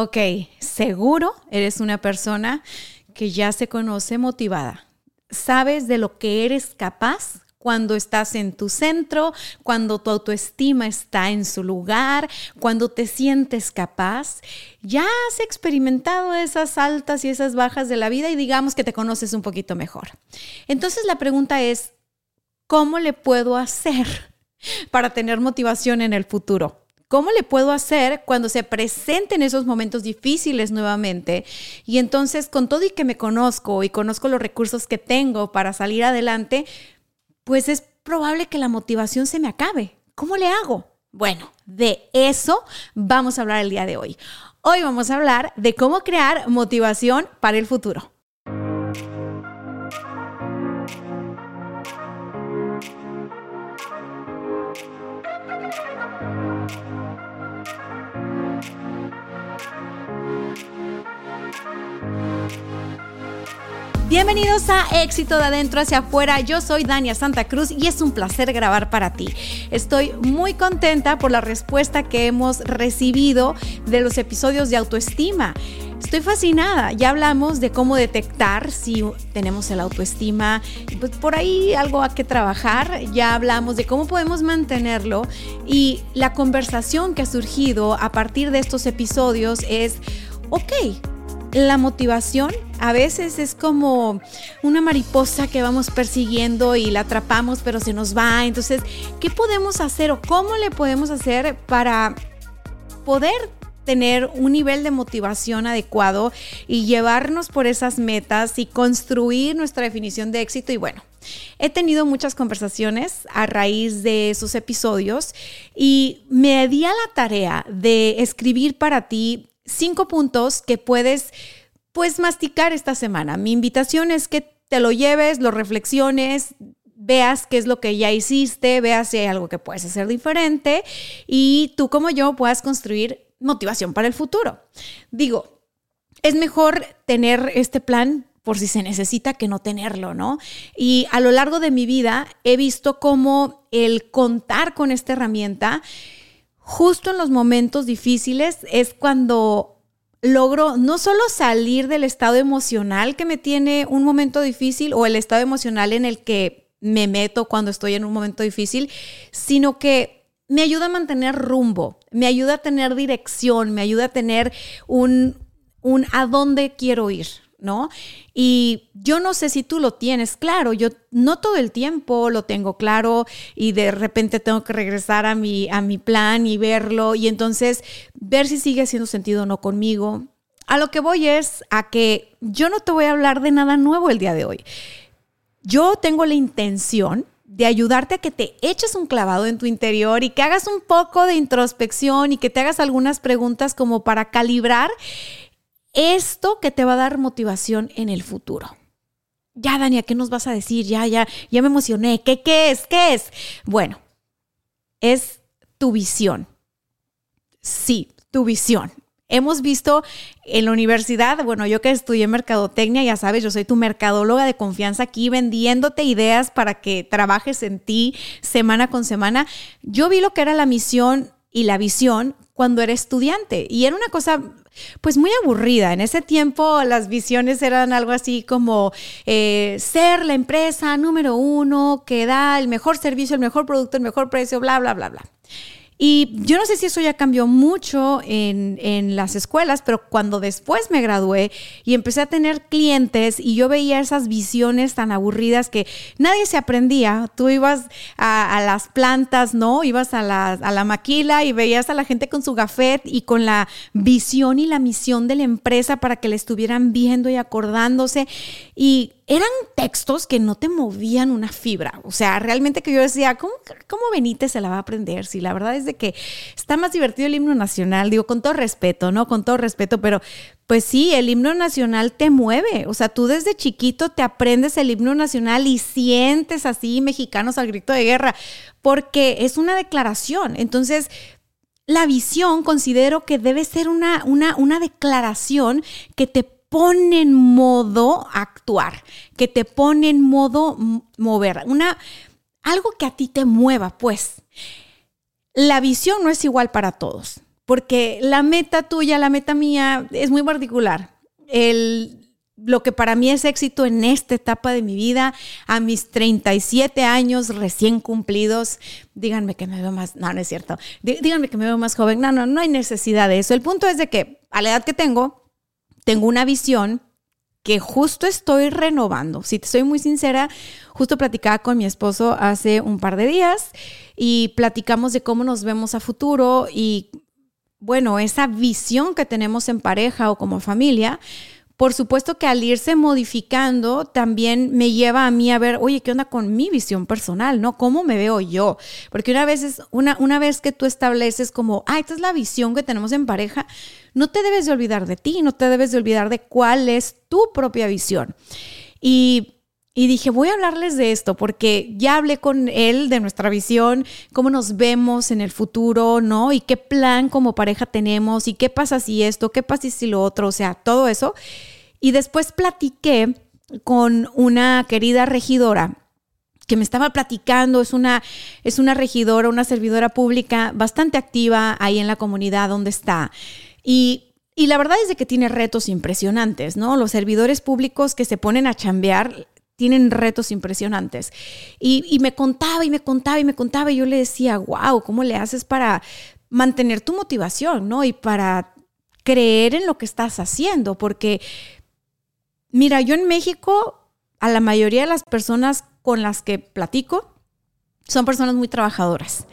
Ok, seguro eres una persona que ya se conoce motivada. Sabes de lo que eres capaz cuando estás en tu centro, cuando tu autoestima está en su lugar, cuando te sientes capaz. Ya has experimentado esas altas y esas bajas de la vida y digamos que te conoces un poquito mejor. Entonces la pregunta es, ¿cómo le puedo hacer para tener motivación en el futuro? ¿Cómo le puedo hacer cuando se presenten esos momentos difíciles nuevamente? Y entonces, con todo y que me conozco y conozco los recursos que tengo para salir adelante, pues es probable que la motivación se me acabe. ¿Cómo le hago? Bueno, de eso vamos a hablar el día de hoy. Hoy vamos a hablar de cómo crear motivación para el futuro. Bienvenidos a Éxito de Adentro hacia afuera. Yo soy Dania Santa Cruz y es un placer grabar para ti. Estoy muy contenta por la respuesta que hemos recibido de los episodios de autoestima. Estoy fascinada. Ya hablamos de cómo detectar si tenemos el autoestima, pues por ahí algo a que trabajar. Ya hablamos de cómo podemos mantenerlo y la conversación que ha surgido a partir de estos episodios es, ok, la motivación a veces es como una mariposa que vamos persiguiendo y la atrapamos pero se nos va. Entonces, ¿qué podemos hacer o cómo le podemos hacer para poder tener un nivel de motivación adecuado y llevarnos por esas metas y construir nuestra definición de éxito? Y bueno, He tenido muchas conversaciones a raíz de esos episodios y me di a la tarea de escribir para ti cinco puntos que puedes pues masticar esta semana. Mi invitación es que te lo lleves, lo reflexiones, veas qué es lo que ya hiciste, veas si hay algo que puedes hacer diferente y tú como yo puedas construir motivación para el futuro. Digo, es mejor tener este plan por si se necesita que no tenerlo, ¿no? Y a lo largo de mi vida he visto cómo el contar con esta herramienta justo en los momentos difíciles es cuando logro no solo salir del estado emocional que me tiene un momento difícil o el estado emocional en el que me meto cuando estoy en un momento difícil, sino que me ayuda a mantener rumbo, me ayuda a tener dirección, me ayuda a tener un, un a dónde quiero ir, ¿no? Y yo no sé si tú lo tienes claro, yo no todo el tiempo lo tengo claro y de repente tengo que regresar a mi, a mi plan y verlo y entonces ver si sigue haciendo sentido o no conmigo. A lo que voy es a que yo no te voy a hablar de nada nuevo el día de hoy. Yo tengo la intención de ayudarte a que te eches un clavado en tu interior y que hagas un poco de introspección y que te hagas algunas preguntas como para calibrar esto que te va a dar motivación en el futuro. Ya, Dania, ¿qué nos vas a decir? Ya, ya, ya me emocioné. ¿Qué, qué es? ¿Qué es? Bueno, es tu visión. Sí, tu visión. Hemos visto en la universidad, bueno, yo que estudié mercadotecnia, ya sabes, yo soy tu mercadóloga de confianza aquí vendiéndote ideas para que trabajes en ti semana con semana. Yo vi lo que era la misión y la visión cuando era estudiante y era una cosa pues muy aburrida. En ese tiempo las visiones eran algo así como eh, ser la empresa número uno que da el mejor servicio, el mejor producto, el mejor precio, bla, bla, bla, bla. Y yo no sé si eso ya cambió mucho en, en, las escuelas, pero cuando después me gradué y empecé a tener clientes y yo veía esas visiones tan aburridas que nadie se aprendía, tú ibas a, las plantas, ¿no? Ibas a la, a la maquila y veías a la gente con su gafet y con la visión y la misión de la empresa para que le estuvieran viendo y acordándose. Y eran textos que no te movían una fibra. O sea, realmente que yo decía, ¿cómo, cómo Benítez se la va a aprender? Si la verdad es de que está más divertido el himno nacional, digo, con todo respeto, ¿no? Con todo respeto, pero pues sí, el himno nacional te mueve. O sea, tú desde chiquito te aprendes el himno nacional y sientes así mexicanos al grito de guerra, porque es una declaración. Entonces, la visión considero que debe ser una, una, una declaración que te pone en modo actuar, que te pone en modo mover, una, algo que a ti te mueva, pues. La visión no es igual para todos, porque la meta tuya, la meta mía es muy particular. El, lo que para mí es éxito en esta etapa de mi vida, a mis 37 años recién cumplidos, díganme que me veo más, no, no es cierto, díganme que me veo más joven, no, no, no hay necesidad de eso. El punto es de que a la edad que tengo, tengo una visión que justo estoy renovando. Si te soy muy sincera, justo platicaba con mi esposo hace un par de días y platicamos de cómo nos vemos a futuro y bueno, esa visión que tenemos en pareja o como familia, por supuesto que al irse modificando también me lleva a mí a ver, oye, ¿qué onda con mi visión personal? ¿No? ¿Cómo me veo yo? Porque una vez, es, una, una vez que tú estableces como, ah, esta es la visión que tenemos en pareja, no te debes de olvidar de ti, no te debes de olvidar de cuál es tu propia visión. Y y dije, voy a hablarles de esto porque ya hablé con él de nuestra visión, cómo nos vemos en el futuro, ¿no? Y qué plan como pareja tenemos y qué pasa si esto, qué pasa si lo otro, o sea, todo eso. Y después platiqué con una querida regidora que me estaba platicando, es una, es una regidora, una servidora pública bastante activa ahí en la comunidad donde está. Y, y la verdad es de que tiene retos impresionantes, ¿no? Los servidores públicos que se ponen a chambear tienen retos impresionantes. Y, me contaba y me contaba y me contaba y yo le decía, wow, ¿cómo le haces para mantener tu motivación, ¿no? Y para creer en lo que estás haciendo, porque, mira, yo en México, a la mayoría de las personas con las que platico, son personas muy trabajadoras.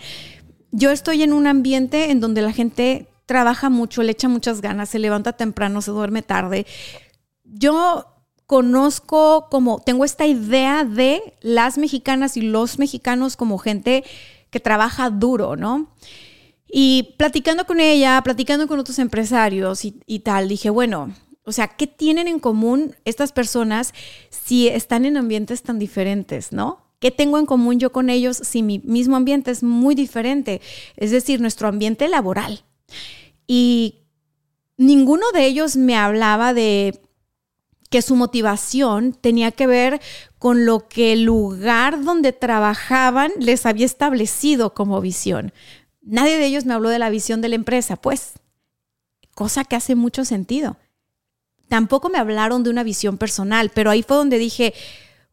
Yo estoy en un ambiente en donde la gente trabaja mucho, le echa muchas ganas, se levanta temprano, se duerme tarde. Yo conozco como, tengo esta idea de las mexicanas y los mexicanos como gente que trabaja duro, ¿no? Y platicando con ella, platicando con otros empresarios y, tal, dije, bueno, o sea, ¿qué tienen en común estas personas si están en ambientes tan diferentes, ¿no? ¿Qué tengo en común yo con ellos si mi mismo ambiente es muy diferente? Es decir, nuestro ambiente laboral. Y ninguno de ellos me hablaba de que su motivación tenía que ver con lo que el lugar donde trabajaban les había establecido como visión. Nadie de ellos me habló de la visión de la empresa, pues, cosa que hace mucho sentido. Tampoco me hablaron de una visión personal, pero ahí fue donde dije,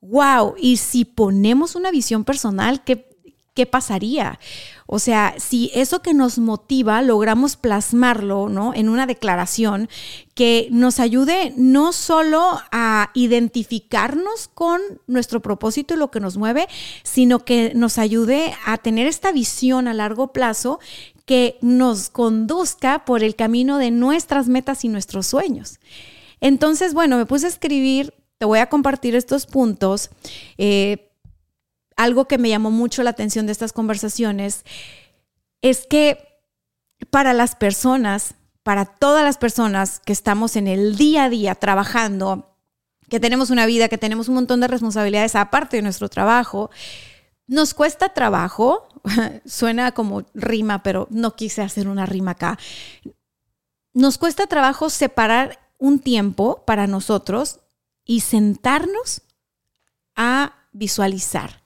wow, y si ponemos una visión personal, ¿qué, qué pasaría? O sea, si eso que nos motiva logramos plasmarlo, ¿no? En una declaración que nos ayude no solo a identificarnos con nuestro propósito y lo que nos mueve, sino que nos ayude a tener esta visión a largo plazo que nos conduzca por el camino de nuestras metas y nuestros sueños. Entonces, bueno, me puse a escribir, te voy a compartir estos puntos. Eh, algo que me llamó mucho la atención de estas conversaciones es que para las personas, para todas las personas que estamos en el día a día trabajando, que tenemos una vida, que tenemos un montón de responsabilidades aparte de nuestro trabajo, nos cuesta trabajo, suena como rima, pero no quise hacer una rima acá, nos cuesta trabajo separar un tiempo para nosotros y sentarnos a visualizar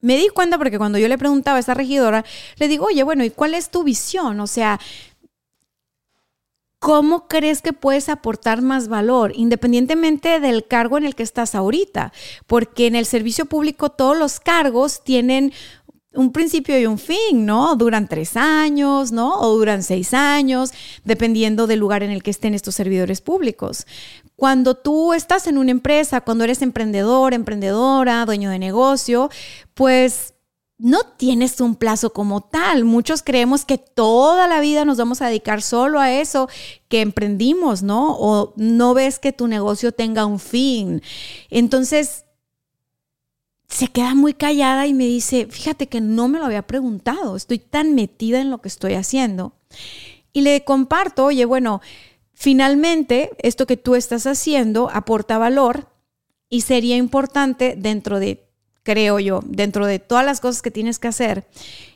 me di cuenta porque cuando yo le preguntaba a esa regidora, le digo, oye, bueno, ¿y cuál es tu visión? O sea, ¿cómo crees que puedes aportar más valor independientemente del cargo en el que estás ahorita? Porque en el servicio público todos los cargos tienen un principio y un fin, ¿no? Duran tres años, ¿no? O duran seis años, dependiendo del lugar en el que estén estos servidores públicos. Cuando tú estás en una empresa, cuando eres emprendedor, emprendedora, dueño de negocio, pues no tienes un plazo como tal. Muchos creemos que toda la vida nos vamos a dedicar solo a eso que emprendimos, ¿no? O no ves que tu negocio tenga un fin. Entonces, se queda muy callada y me dice, fíjate que no me lo había preguntado, estoy tan metida en lo que estoy haciendo. Y le comparto, oye, bueno, finalmente esto que tú estás haciendo aporta valor y sería importante dentro de creo yo, dentro de todas las cosas que tienes que hacer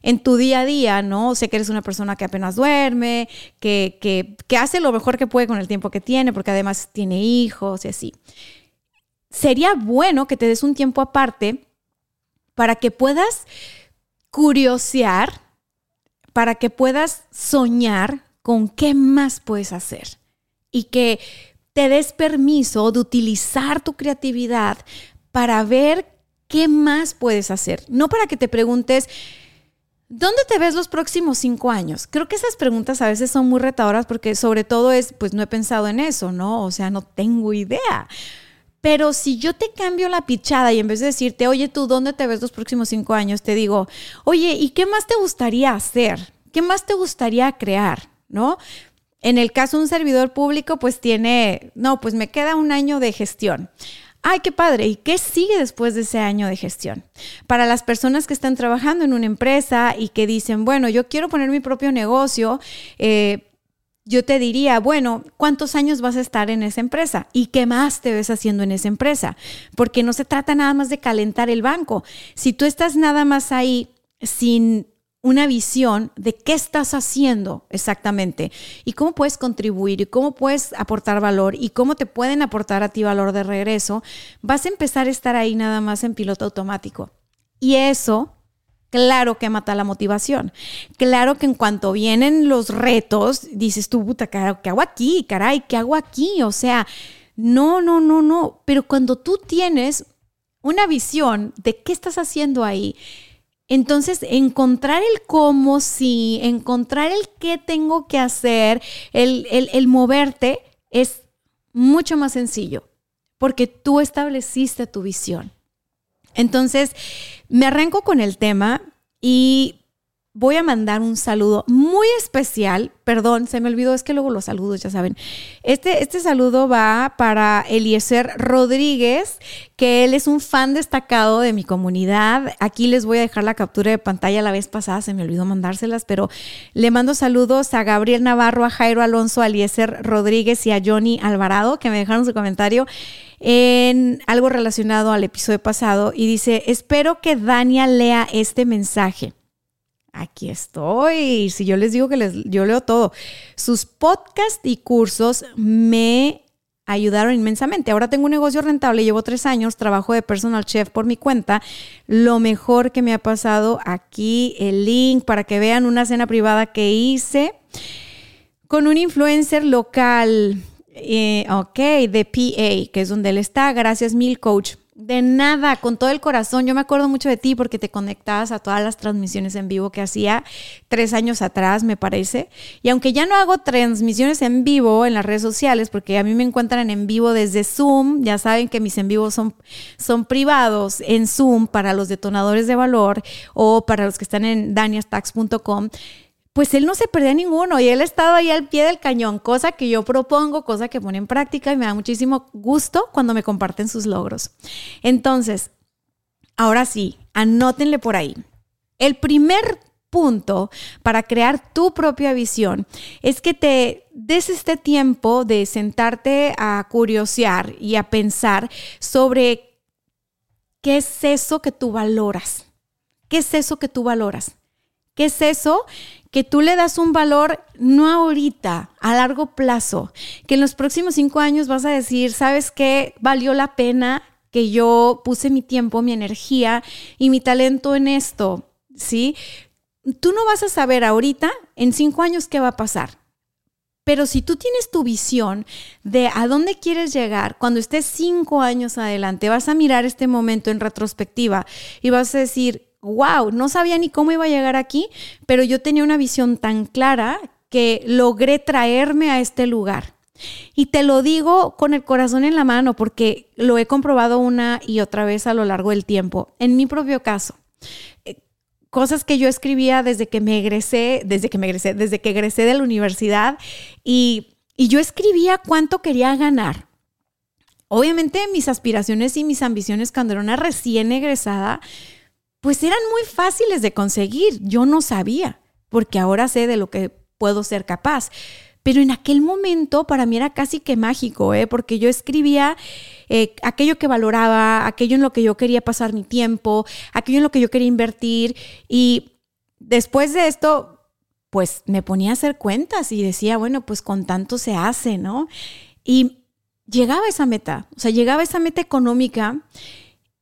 en tu día a día, ¿no? Sé que eres una persona que apenas duerme, que, que, que hace lo mejor que puede con el tiempo que tiene, porque además tiene hijos y así. Sería bueno que te des un tiempo aparte para que puedas curiosear, para que puedas soñar con qué más puedes hacer y que te des permiso de utilizar tu creatividad para ver ¿qué más puedes hacer? No para que te preguntes, ¿dónde te ves los próximos cinco años? Creo que esas preguntas a veces son muy retadoras porque sobre todo es, pues no he pensado en eso, ¿no? O sea, no tengo idea. Pero si yo te cambio la pichada y en vez de decirte, oye, tú, ¿dónde te ves los próximos cinco años? Te digo, oye, ¿y qué más te gustaría hacer? ¿Qué más te gustaría crear? ¿No? En el caso de un servidor público, pues tiene, no, pues me queda un año de gestión ay, qué padre, ¿y qué sigue después de ese año de gestión? Para las personas que están trabajando en una empresa y que dicen, bueno, yo quiero poner mi propio negocio, eh, yo te diría, bueno, ¿cuántos años vas a estar en esa empresa? ¿Y qué más te ves haciendo en esa empresa? Porque no se trata nada más de calentar el banco. Si tú estás nada más ahí sin una visión de qué estás haciendo exactamente y cómo puedes contribuir y cómo puedes aportar valor y cómo te pueden aportar a ti valor de regreso, vas a empezar a estar ahí nada más en piloto automático. Y eso, claro que mata la motivación. Claro que en cuanto vienen los retos, dices tú, puta, ¿qué hago aquí? Caray, ¿qué hago aquí? O sea, no, no, no, no. Pero cuando tú tienes una visión de qué estás haciendo ahí, entonces, encontrar el cómo sí, encontrar el qué tengo que hacer, el, el, moverte es mucho más sencillo porque tú estableciste tu visión. Entonces, me arranco con el tema y voy a mandar un saludo muy especial. Perdón, se me olvidó, es que luego los saludos, ya saben. Este, este saludo va para Eliezer Rodríguez, que él es un fan destacado de mi comunidad. Aquí les voy a dejar la captura de pantalla la vez pasada, se me olvidó mandárselas, pero le mando saludos a Gabriel Navarro, a Jairo Alonso, a Eliezer Rodríguez y a Johnny Alvarado, que me dejaron su comentario en algo relacionado al episodio pasado y dice, espero que Dania lea este mensaje aquí estoy. Si yo les digo que les, yo leo todo. Sus podcasts y cursos me ayudaron inmensamente. Ahora tengo un negocio rentable, llevo tres años, trabajo de personal chef por mi cuenta. Lo mejor que me ha pasado aquí, el link para que vean una cena privada que hice con un influencer local, eh, ok, de PA, que es donde él está. Gracias mil, coach. De nada, con todo el corazón. Yo me acuerdo mucho de ti porque te conectabas a todas las transmisiones en vivo que hacía tres años atrás, me parece. Y aunque ya no hago transmisiones en vivo en las redes sociales, porque a mí me encuentran en vivo desde Zoom, ya saben que mis en vivos son, son privados en Zoom para los detonadores de valor o para los que están en daniastax.com pues él no se perdía ninguno y él ha estado ahí al pie del cañón, cosa que yo propongo, cosa que pone en práctica y me da muchísimo gusto cuando me comparten sus logros. Entonces, ahora sí, anótenle por ahí. El primer punto para crear tu propia visión es que te des este tiempo de sentarte a curiosear y a pensar sobre qué es eso que tú valoras. ¿Qué es eso que tú valoras? ¿Qué es eso que tú le das un valor no ahorita, a largo plazo, que en los próximos cinco años vas a decir, ¿sabes qué? Valió la pena que yo puse mi tiempo, mi energía y mi talento en esto, ¿sí? Tú no vas a saber ahorita, en cinco años, qué va a pasar. Pero si tú tienes tu visión de a dónde quieres llegar, cuando estés cinco años adelante, vas a mirar este momento en retrospectiva y vas a decir, wow, no sabía ni cómo iba a llegar aquí, pero yo tenía una visión tan clara que logré traerme a este lugar. Y te lo digo con el corazón en la mano porque lo he comprobado una y otra vez a lo largo del tiempo. En mi propio caso, eh, cosas que yo escribía desde que me egresé, desde que me egresé, desde que egresé de la universidad y, y yo escribía cuánto quería ganar. Obviamente mis aspiraciones y mis ambiciones cuando era una recién egresada, pues eran muy fáciles de conseguir. Yo no sabía, porque ahora sé de lo que puedo ser capaz. Pero en aquel momento para mí era casi que mágico, ¿eh? porque yo escribía eh, aquello que valoraba, aquello en lo que yo quería pasar mi tiempo, aquello en lo que yo quería invertir. Y después de esto, pues me ponía a hacer cuentas y decía, bueno, pues con tanto se hace, ¿no? Y llegaba esa meta, o sea, llegaba esa meta económica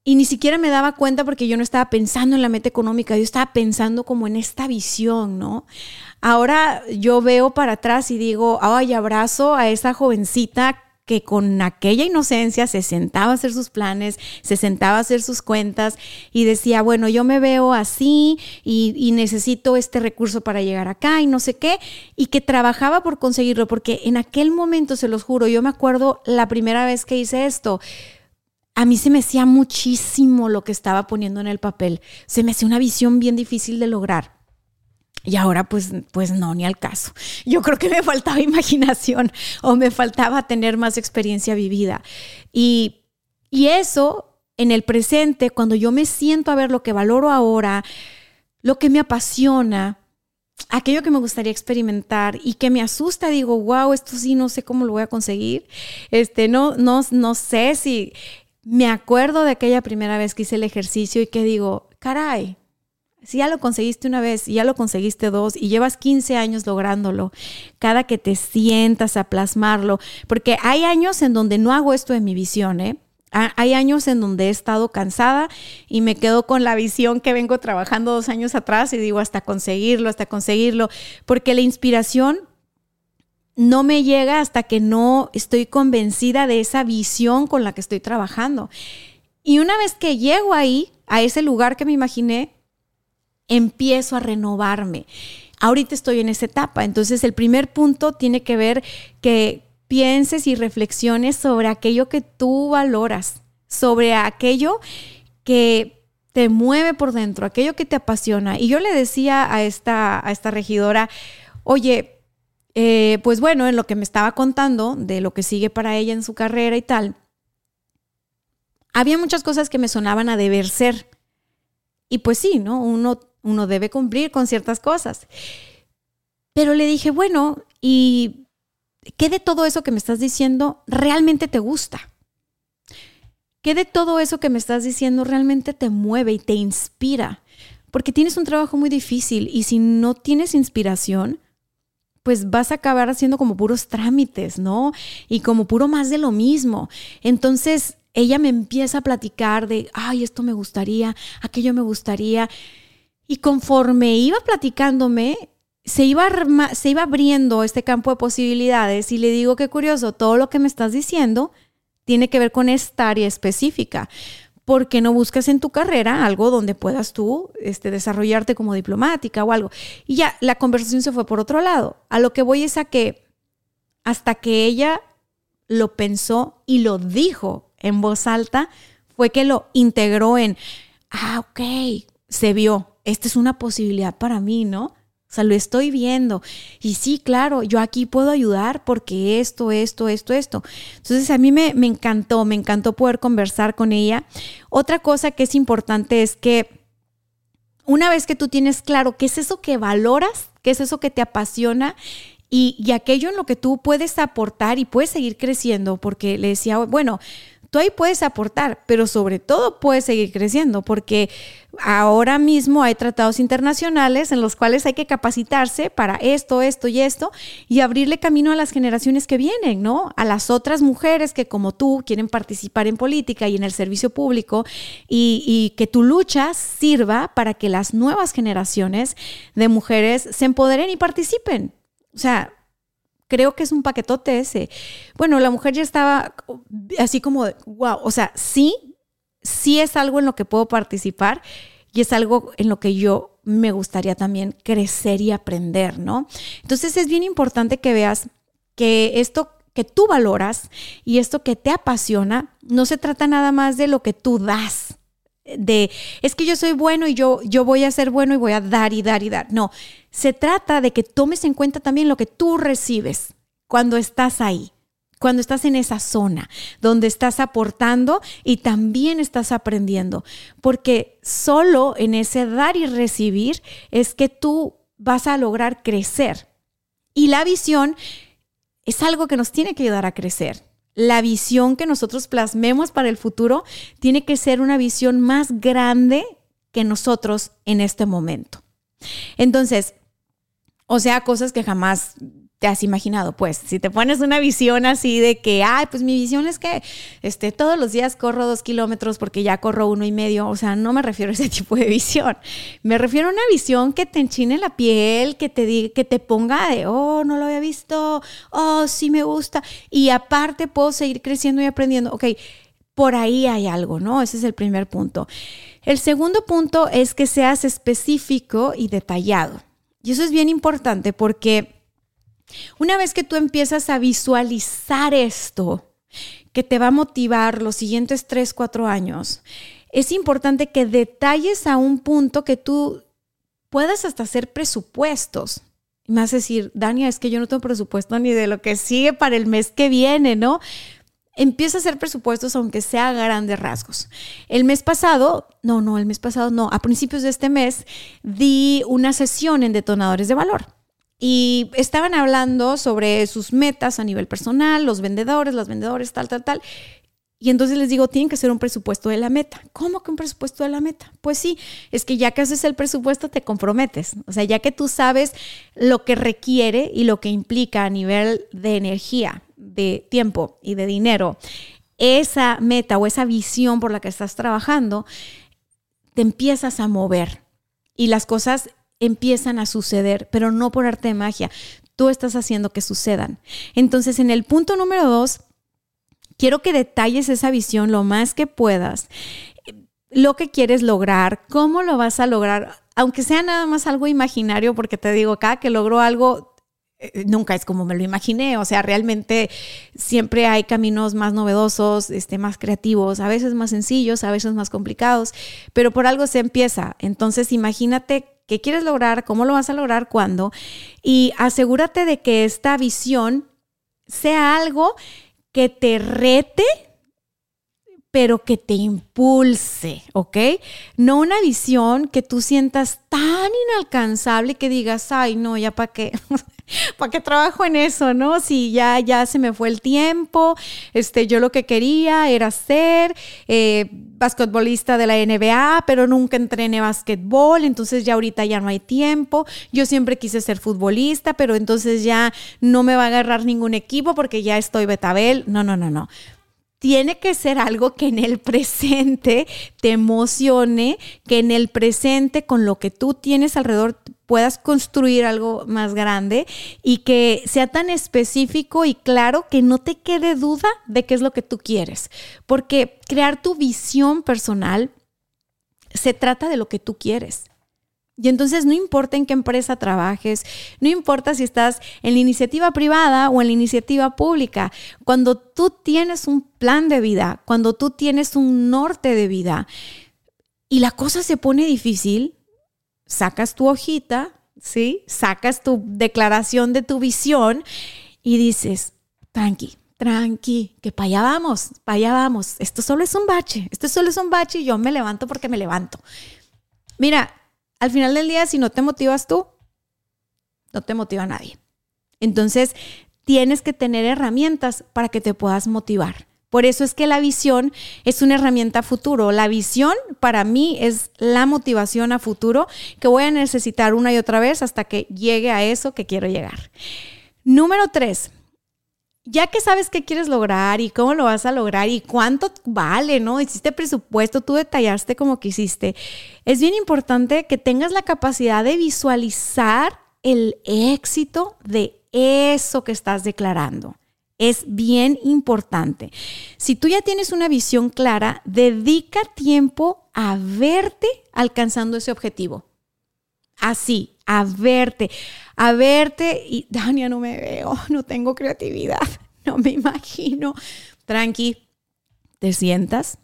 y ni siquiera me daba cuenta porque yo no estaba pensando en la meta económica, yo estaba pensando como en esta visión, ¿no? Ahora yo veo para atrás y digo, ay, abrazo a esa jovencita que con aquella inocencia se sentaba a hacer sus planes, se sentaba a hacer sus cuentas y decía, bueno, yo me veo así y, necesito este recurso para llegar acá y no sé qué, y que trabajaba por conseguirlo, porque en aquel momento, se los juro, yo me acuerdo la primera vez que hice esto, a mí se me hacía muchísimo lo que estaba poniendo en el papel, se me hacía una visión bien difícil de lograr. Y ahora pues, pues no, ni al caso. Yo creo que me faltaba imaginación o me faltaba tener más experiencia vivida. Y, y eso en el presente, cuando yo me siento a ver lo que valoro ahora, lo que me apasiona, aquello que me gustaría experimentar y que me asusta, digo, wow, esto sí no sé cómo lo voy a conseguir. Este, no, no, no sé si me acuerdo de aquella primera vez que hice el ejercicio y que digo, caray, si ya lo conseguiste una vez y ya lo conseguiste dos y llevas 15 años lográndolo, cada que te sientas a plasmarlo, porque hay años en donde no hago esto en mi visión, ¿eh? Hay años en donde he estado cansada y me quedo con la visión que vengo trabajando dos años atrás y digo hasta conseguirlo, hasta conseguirlo, porque la inspiración no me llega hasta que no estoy convencida de esa visión con la que estoy trabajando. Y una vez que llego ahí, a ese lugar que me imaginé, empiezo a renovarme. Ahorita estoy en esa etapa, entonces el primer punto tiene que ver que pienses y reflexiones sobre aquello que tú valoras, sobre aquello que te mueve por dentro, aquello que te apasiona. Y yo le decía a esta, a esta regidora, oye, eh, pues bueno, en lo que me estaba contando de lo que sigue para ella en su carrera y tal, había muchas cosas que me sonaban a deber ser. Y pues sí, ¿no? Uno uno debe cumplir con ciertas cosas. Pero le dije, bueno, ¿y qué de todo eso que me estás diciendo realmente te gusta? ¿Qué de todo eso que me estás diciendo realmente te mueve y te inspira? Porque tienes un trabajo muy difícil y si no tienes inspiración, pues vas a acabar haciendo como puros trámites, ¿no? Y como puro más de lo mismo. Entonces, ella me empieza a platicar de, ay, esto me gustaría, aquello me gustaría. Y conforme iba platicándome, se iba, se iba abriendo este campo de posibilidades y le digo qué curioso, todo lo que me estás diciendo tiene que ver con esta área específica. ¿Por qué no buscas en tu carrera algo donde puedas tú este, desarrollarte como diplomática o algo? Y ya la conversación se fue por otro lado. A lo que voy es a que hasta que ella lo pensó y lo dijo en voz alta, fue que lo integró en, ah, ok, se vio, esta es una posibilidad para mí, ¿no? O sea, lo estoy viendo. Y sí, claro, yo aquí puedo ayudar porque esto, esto, esto, esto. Entonces a mí me, me encantó, me encantó poder conversar con ella. Otra cosa que es importante es que una vez que tú tienes claro qué es eso que valoras, qué es eso que te apasiona y, y, aquello en lo que tú puedes aportar y puedes seguir creciendo, porque le decía, bueno, tú ahí puedes aportar, pero sobre todo puedes seguir creciendo, porque ahora mismo hay tratados internacionales en los cuales hay que capacitarse para esto, esto y esto, y abrirle camino a las generaciones que vienen, ¿no? A las otras mujeres que como tú quieren participar en política y en el servicio público, y, que tu lucha sirva para que las nuevas generaciones de mujeres se empoderen y participen. O sea, creo que es un paquetote ese. Bueno, la mujer ya estaba así como, wow, o sea, sí, sí es algo en lo que puedo participar y es algo en lo que yo me gustaría también crecer y aprender, ¿no? Entonces es bien importante que veas que esto que tú valoras y esto que te apasiona no se trata nada más de lo que tú das, de es que yo soy bueno y yo, yo voy a ser bueno y voy a dar y dar y dar. No, se trata de que tomes en cuenta también lo que tú recibes cuando estás ahí, cuando estás en esa zona donde estás aportando y también estás aprendiendo, porque solo en ese dar y recibir es que tú vas a lograr crecer. Y la visión es algo que nos tiene que ayudar a crecer la visión que nosotros plasmemos para el futuro tiene que ser una visión más grande que nosotros en este momento. Entonces, o sea, cosas que jamás te has imaginado, pues, si te pones una visión así de que, ay, pues mi visión es que este, todos los días corro dos kilómetros porque ya corro uno y medio, o sea, no me refiero a ese tipo de visión, me refiero a una visión que te enchine la piel, que te, diga, que te ponga de, oh, no lo había visto, oh, sí me gusta, y aparte puedo seguir creciendo y aprendiendo, ok, por ahí hay algo, ¿no? Ese es el primer punto. El segundo punto es que seas específico y detallado. Y eso es bien importante porque una vez que tú empiezas a visualizar esto, que te va a motivar los siguientes 3, 4 años, es importante que detalles a un punto que tú puedas hasta hacer presupuestos. Y me decir, Dania, es que yo no tengo presupuesto ni de lo que sigue para el mes que viene, ¿no? Empieza a hacer presupuestos aunque sea a grandes rasgos. El mes pasado, no, no, el mes pasado no, a principios de este mes di una sesión en detonadores de valor. Y estaban hablando sobre sus metas a nivel personal, los vendedores, las vendedores, tal, tal, tal. Y entonces les digo, tienen que hacer un presupuesto de la meta. ¿Cómo que un presupuesto de la meta? Pues sí, es que ya que haces el presupuesto te comprometes. O sea, ya que tú sabes lo que requiere y lo que implica a nivel de energía, de tiempo y de dinero, esa meta o esa visión por la que estás trabajando, te empiezas a mover y las cosas empiezan a suceder, pero no por arte de magia. Tú estás haciendo que sucedan. Entonces, en el punto número dos, quiero que detalles esa visión lo más que puedas, lo que quieres lograr, cómo lo vas a lograr, aunque sea nada más algo imaginario, porque te digo, cada que logro algo, nunca es como me lo imaginé, o sea, realmente siempre hay caminos más novedosos, este, más creativos, a veces más sencillos, a veces más complicados, pero por algo se empieza. Entonces, imagínate qué quieres lograr, cómo lo vas a lograr, cuándo, y asegúrate de que esta visión sea algo que te rete, pero que te impulse, ¿ok? No una visión que tú sientas tan inalcanzable que digas, ay, no, ya para qué. ¿Para qué trabajo en eso, no? Si ya, ya se me fue el tiempo, este, yo lo que quería era ser eh, basquetbolista de la NBA, pero nunca entrené basquetbol, entonces ya ahorita ya no hay tiempo. Yo siempre quise ser futbolista, pero entonces ya no me va a agarrar ningún equipo porque ya estoy betabel. No, no, no, no tiene que ser algo que en el presente te emocione, que en el presente con lo que tú tienes alrededor puedas construir algo más grande y que sea tan específico y claro que no te quede duda de qué es lo que tú quieres. Porque crear tu visión personal se trata de lo que tú quieres. Y entonces no importa en qué empresa trabajes, no importa si estás en la iniciativa privada o en la iniciativa pública, cuando tú tienes un plan de vida, cuando tú tienes un norte de vida y la cosa se pone difícil, sacas tu hojita, ¿sí? Sacas tu declaración de tu visión y dices, tranqui, tranqui, que para allá vamos, para allá vamos. Esto solo es un bache, esto solo es un bache y yo me levanto porque me levanto. Mira, al final del día, si no te motivas tú, no te motiva nadie. Entonces, tienes que tener herramientas para que te puedas motivar. Por eso es que la visión es una herramienta a futuro. La visión para mí es la motivación a futuro que voy a necesitar una y otra vez hasta que llegue a eso que quiero llegar. Número tres, ya que sabes qué quieres lograr y cómo lo vas a lograr y cuánto vale, ¿no? Hiciste presupuesto, tú detallaste como quisiste. Es bien importante que tengas la capacidad de visualizar el éxito de eso que estás declarando. Es bien importante. Si tú ya tienes una visión clara, dedica tiempo a verte alcanzando ese objetivo. Así, a verte, a verte y, Dania, no me veo, no tengo creatividad, no me imagino. Tranqui, te sientas,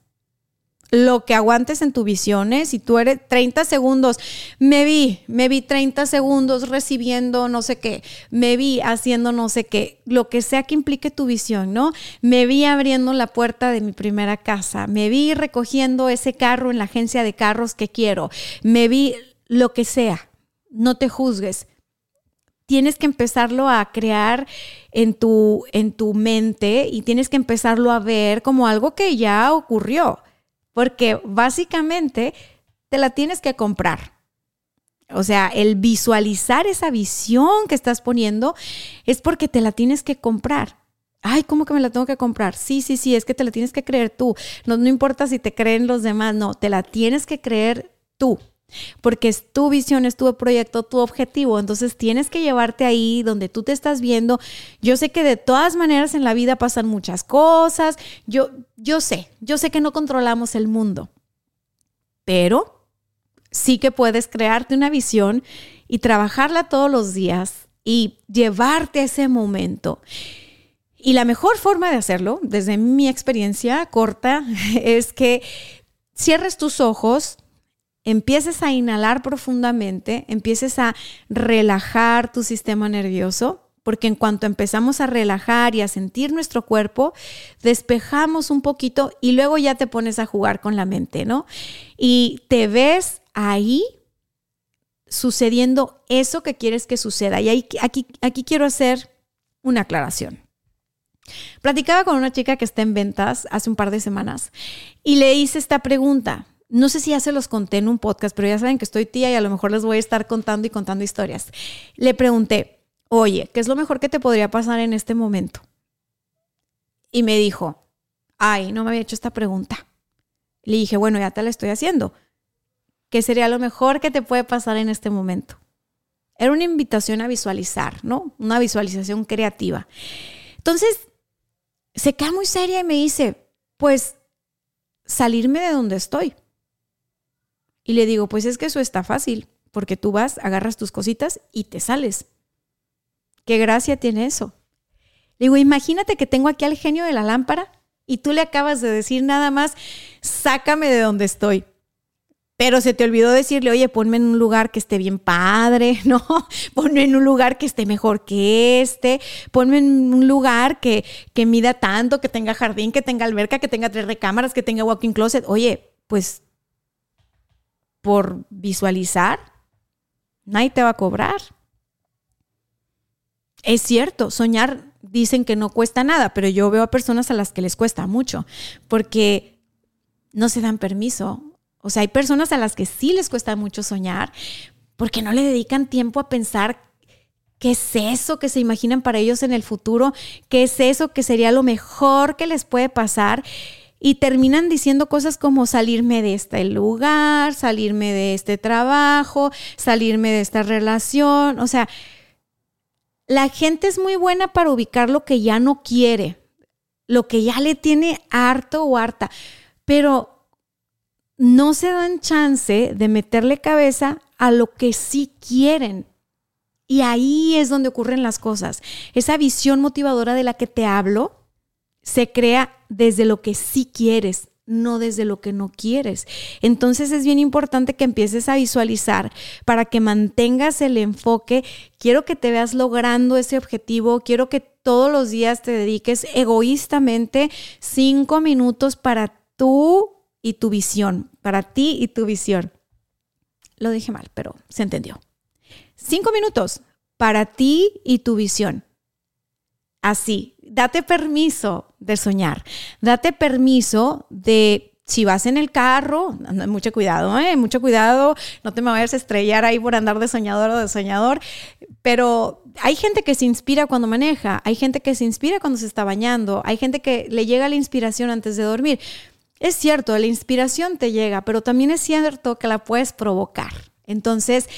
lo que aguantes en tu visión, ¿eh? si tú eres 30 segundos, me vi, me vi 30 segundos recibiendo no sé qué, me vi haciendo no sé qué, lo que sea que implique tu visión, ¿no? Me vi abriendo la puerta de mi primera casa, me vi recogiendo ese carro en la agencia de carros que quiero, me vi lo que sea, no te juzgues. Tienes que empezarlo a crear en tu, en tu mente y tienes que empezarlo a ver como algo que ya ocurrió porque básicamente te la tienes que comprar. O sea, el visualizar esa visión que estás poniendo es porque te la tienes que comprar. Ay, ¿cómo que me la tengo que comprar? Sí, sí, sí, es que te la tienes que creer tú. No, no importa si te creen los demás, no, te la tienes que creer tú porque es tu visión, es tu proyecto, tu objetivo. Entonces tienes que llevarte ahí donde tú te estás viendo. Yo sé que de todas maneras en la vida pasan muchas cosas. Yo, yo sé, yo sé que no controlamos el mundo, pero sí que puedes crearte una visión y trabajarla todos los días y llevarte a ese momento. Y la mejor forma de hacerlo, desde mi experiencia corta, es que cierres tus ojos, empieces a inhalar profundamente, empieces a relajar tu sistema nervioso, porque en cuanto empezamos a relajar y a sentir nuestro cuerpo, despejamos un poquito y luego ya te pones a jugar con la mente, ¿no? Y te ves ahí sucediendo eso que quieres que suceda. Y aquí, aquí quiero hacer una aclaración. Platicaba con una chica que está en ventas hace un par de semanas y le hice esta pregunta no sé si ya se los conté en un podcast, pero ya saben que estoy tía y a lo mejor les voy a estar contando y contando historias. Le pregunté, oye, ¿qué es lo mejor que te podría pasar en este momento? Y me dijo, ay, no me había hecho esta pregunta. Le dije, bueno, ya te la estoy haciendo. ¿Qué sería lo mejor que te puede pasar en este momento? Era una invitación a visualizar, ¿no? Una visualización creativa. Entonces, se queda muy seria y me dice, pues salirme de donde estoy. Y le digo, pues es que eso está fácil, porque tú vas, agarras tus cositas y te sales. ¿Qué gracia tiene eso? Le digo, imagínate que tengo aquí al genio de la lámpara y tú le acabas de decir nada más, sácame de donde estoy. Pero se te olvidó decirle, oye, ponme en un lugar que esté bien padre, ¿no? Ponme en un lugar que esté mejor que este, ponme en un lugar que, que mida tanto, que tenga jardín, que tenga alberca, que tenga tres recámaras, que tenga walking closet. Oye, pues por visualizar, nadie te va a cobrar. Es cierto, soñar dicen que no cuesta nada, pero yo veo a personas a las que les cuesta mucho porque no se dan permiso. O sea, hay personas a las que sí les cuesta mucho soñar porque no le dedican tiempo a pensar qué es eso que se imaginan para ellos en el futuro, qué es eso que sería lo mejor que les puede pasar y terminan diciendo cosas como salirme de este lugar, salirme de este trabajo, salirme de esta relación. O sea, la gente es muy buena para ubicar lo que ya no quiere, lo que ya le tiene harto o harta, pero no se dan chance de meterle cabeza a lo que sí quieren. Y ahí es donde ocurren las cosas. Esa visión motivadora de la que te hablo se crea desde lo que sí quieres, no desde lo que no quieres. Entonces es bien importante que empieces a visualizar para que mantengas el enfoque. Quiero que te veas logrando ese objetivo, quiero que todos los días te dediques egoístamente cinco minutos para tú y tu visión, para ti y tu visión. Lo dije mal, pero se entendió. Cinco minutos para ti y tu visión. Así, date permiso de soñar, date permiso de si vas en el carro, mucho cuidado, ¿eh? mucho cuidado, no te me vayas a estrellar ahí por andar de soñador o de soñador, pero hay gente que se inspira cuando maneja, hay gente que se inspira cuando se está bañando, hay gente que le llega la inspiración antes de dormir. Es cierto, la inspiración te llega, pero también es cierto que la puedes provocar. Entonces,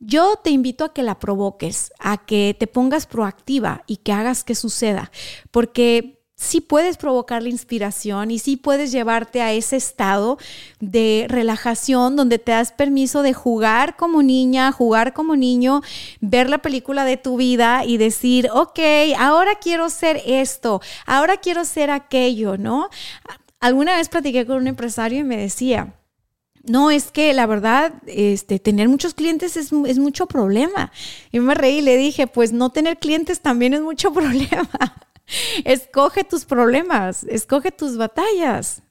yo te invito a que la provoques, a que te pongas proactiva y que hagas que suceda, porque sí puedes provocar la inspiración y sí puedes llevarte a ese estado de relajación donde te das permiso de jugar como niña, jugar como niño, ver la película de tu vida y decir, ok, ahora quiero ser esto, ahora quiero ser aquello, ¿no? Alguna vez platiqué con un empresario y me decía, no, es que la verdad, este, tener muchos clientes es, mucho problema. Y me reí y le dije, pues no tener clientes también es mucho problema. Escoge tus problemas, escoge tus batallas.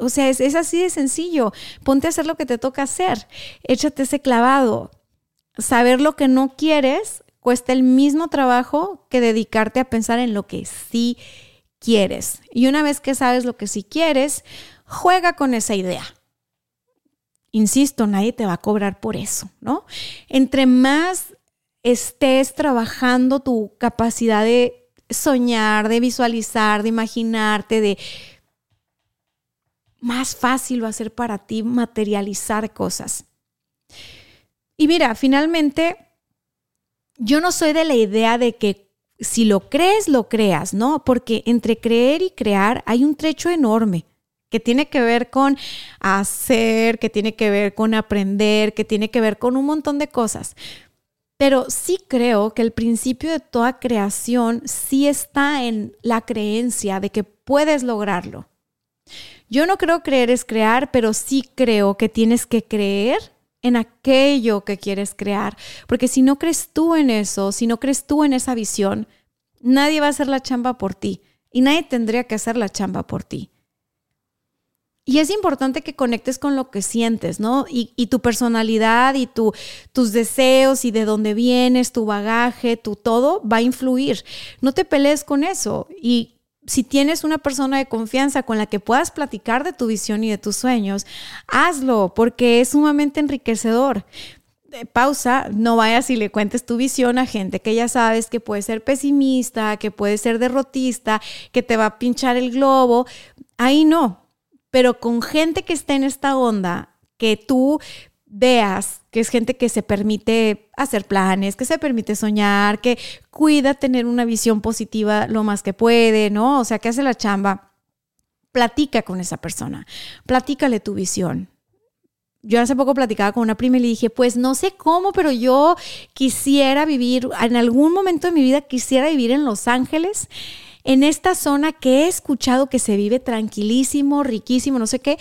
O sea, es, es, así de sencillo. Ponte a hacer lo que te toca hacer. Échate ese clavado. Saber lo que no quieres cuesta el mismo trabajo que dedicarte a pensar en lo que sí quieres. Y una vez que sabes lo que sí quieres, juega con esa idea. Insisto, nadie te va a cobrar por eso, ¿no? Entre más estés trabajando tu capacidad de soñar, de visualizar, de imaginarte, de más fácil va a ser para ti materializar cosas. Y mira, finalmente, yo no soy de la idea de que si lo crees, lo creas, ¿no? Porque entre creer y crear hay un trecho enorme que tiene que ver con hacer, que tiene que ver con aprender, que tiene que ver con un montón de cosas. Pero sí creo que el principio de toda creación sí está en la creencia de que puedes lograrlo. Yo no creo creer es crear, pero sí creo que tienes que creer en aquello que quieres crear. Porque si no crees tú en eso, si no crees tú en esa visión, nadie va a hacer la chamba por ti y nadie tendría que hacer la chamba por ti. Y es importante que conectes con lo que sientes, ¿no? Y, tu personalidad y tu, tus deseos y de dónde vienes, tu bagaje, tu todo va a influir. No te pelees con eso. Y si tienes una persona de confianza con la que puedas platicar de tu visión y de tus sueños, hazlo porque es sumamente enriquecedor. Eh, pausa, no vayas y le cuentes tu visión a gente que ya sabes que puede ser pesimista, que puede ser derrotista, que te va a pinchar el globo. Ahí no, pero con gente que esté en esta onda, que tú veas que es gente que se permite hacer planes, que se permite soñar, que cuida tener una visión positiva lo más que puede, ¿no? O sea, que hace la chamba. Platica con esa persona, platícale tu visión. Yo hace poco platicaba con una prima y le dije, pues no sé cómo, pero yo quisiera vivir, en algún momento de mi vida quisiera vivir en Los Ángeles en esta zona que he escuchado que se vive tranquilísimo, riquísimo, no sé qué.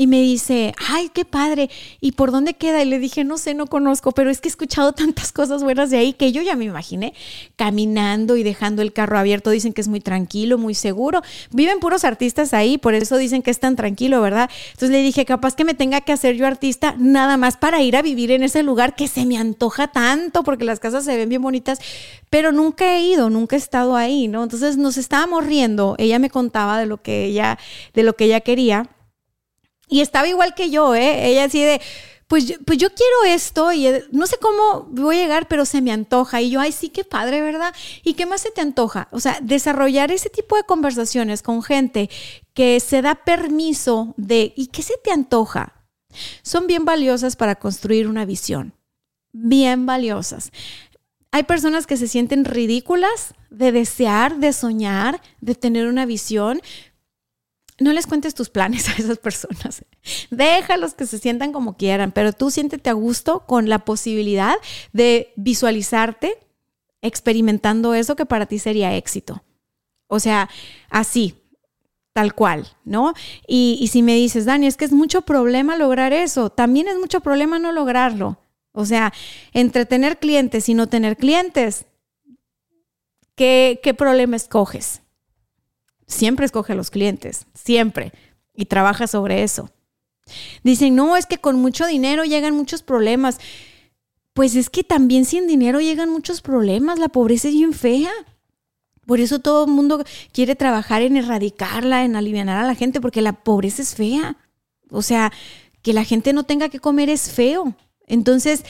Y me dice, ay, qué padre. ¿Y por dónde queda? Y le dije, no sé, no conozco, pero es que he escuchado tantas cosas buenas de ahí que yo ya me imaginé caminando y dejando el carro abierto. Dicen que es muy tranquilo, muy seguro. Viven puros artistas ahí, por eso dicen que es tan tranquilo, ¿verdad? Entonces le dije, capaz que me tenga que hacer yo artista nada más para ir a vivir en ese lugar que se me antoja tanto, porque las casas se ven bien bonitas, pero nunca he ido, nunca he estado ahí, ¿no? Entonces nos estábamos riendo. Ella me contaba de lo que ella, de lo que ella quería y estaba igual que yo, ¿eh? Ella así de, pues pues yo quiero esto y eh, no sé cómo voy a llegar, pero se me antoja. Y yo, ay, sí, qué padre, ¿verdad? ¿Y qué más se te antoja? O sea, desarrollar ese tipo de conversaciones con gente que se da permiso de, ¿y qué se te antoja? Son bien valiosas para construir una visión. Bien valiosas. Hay personas que se sienten ridículas de desear, de soñar, de tener una visión, no les cuentes tus planes a esas personas. Déjalos que se sientan como quieran, pero tú siéntete a gusto con la posibilidad de visualizarte experimentando eso que para ti sería éxito. O sea, así, tal cual, ¿no? Y, y si me dices, Dani, es que es mucho problema lograr eso, también es mucho problema no lograrlo. O sea, entre tener clientes y no tener clientes, ¿qué, qué problema escoges? Siempre escoge a los clientes, siempre, y trabaja sobre eso. Dicen, no, es que con mucho dinero llegan muchos problemas. Pues es que también sin dinero llegan muchos problemas, la pobreza es bien fea. Por eso todo el mundo quiere trabajar en erradicarla, en aliviar a la gente, porque la pobreza es fea. O sea, que la gente no tenga que comer es feo. Entonces,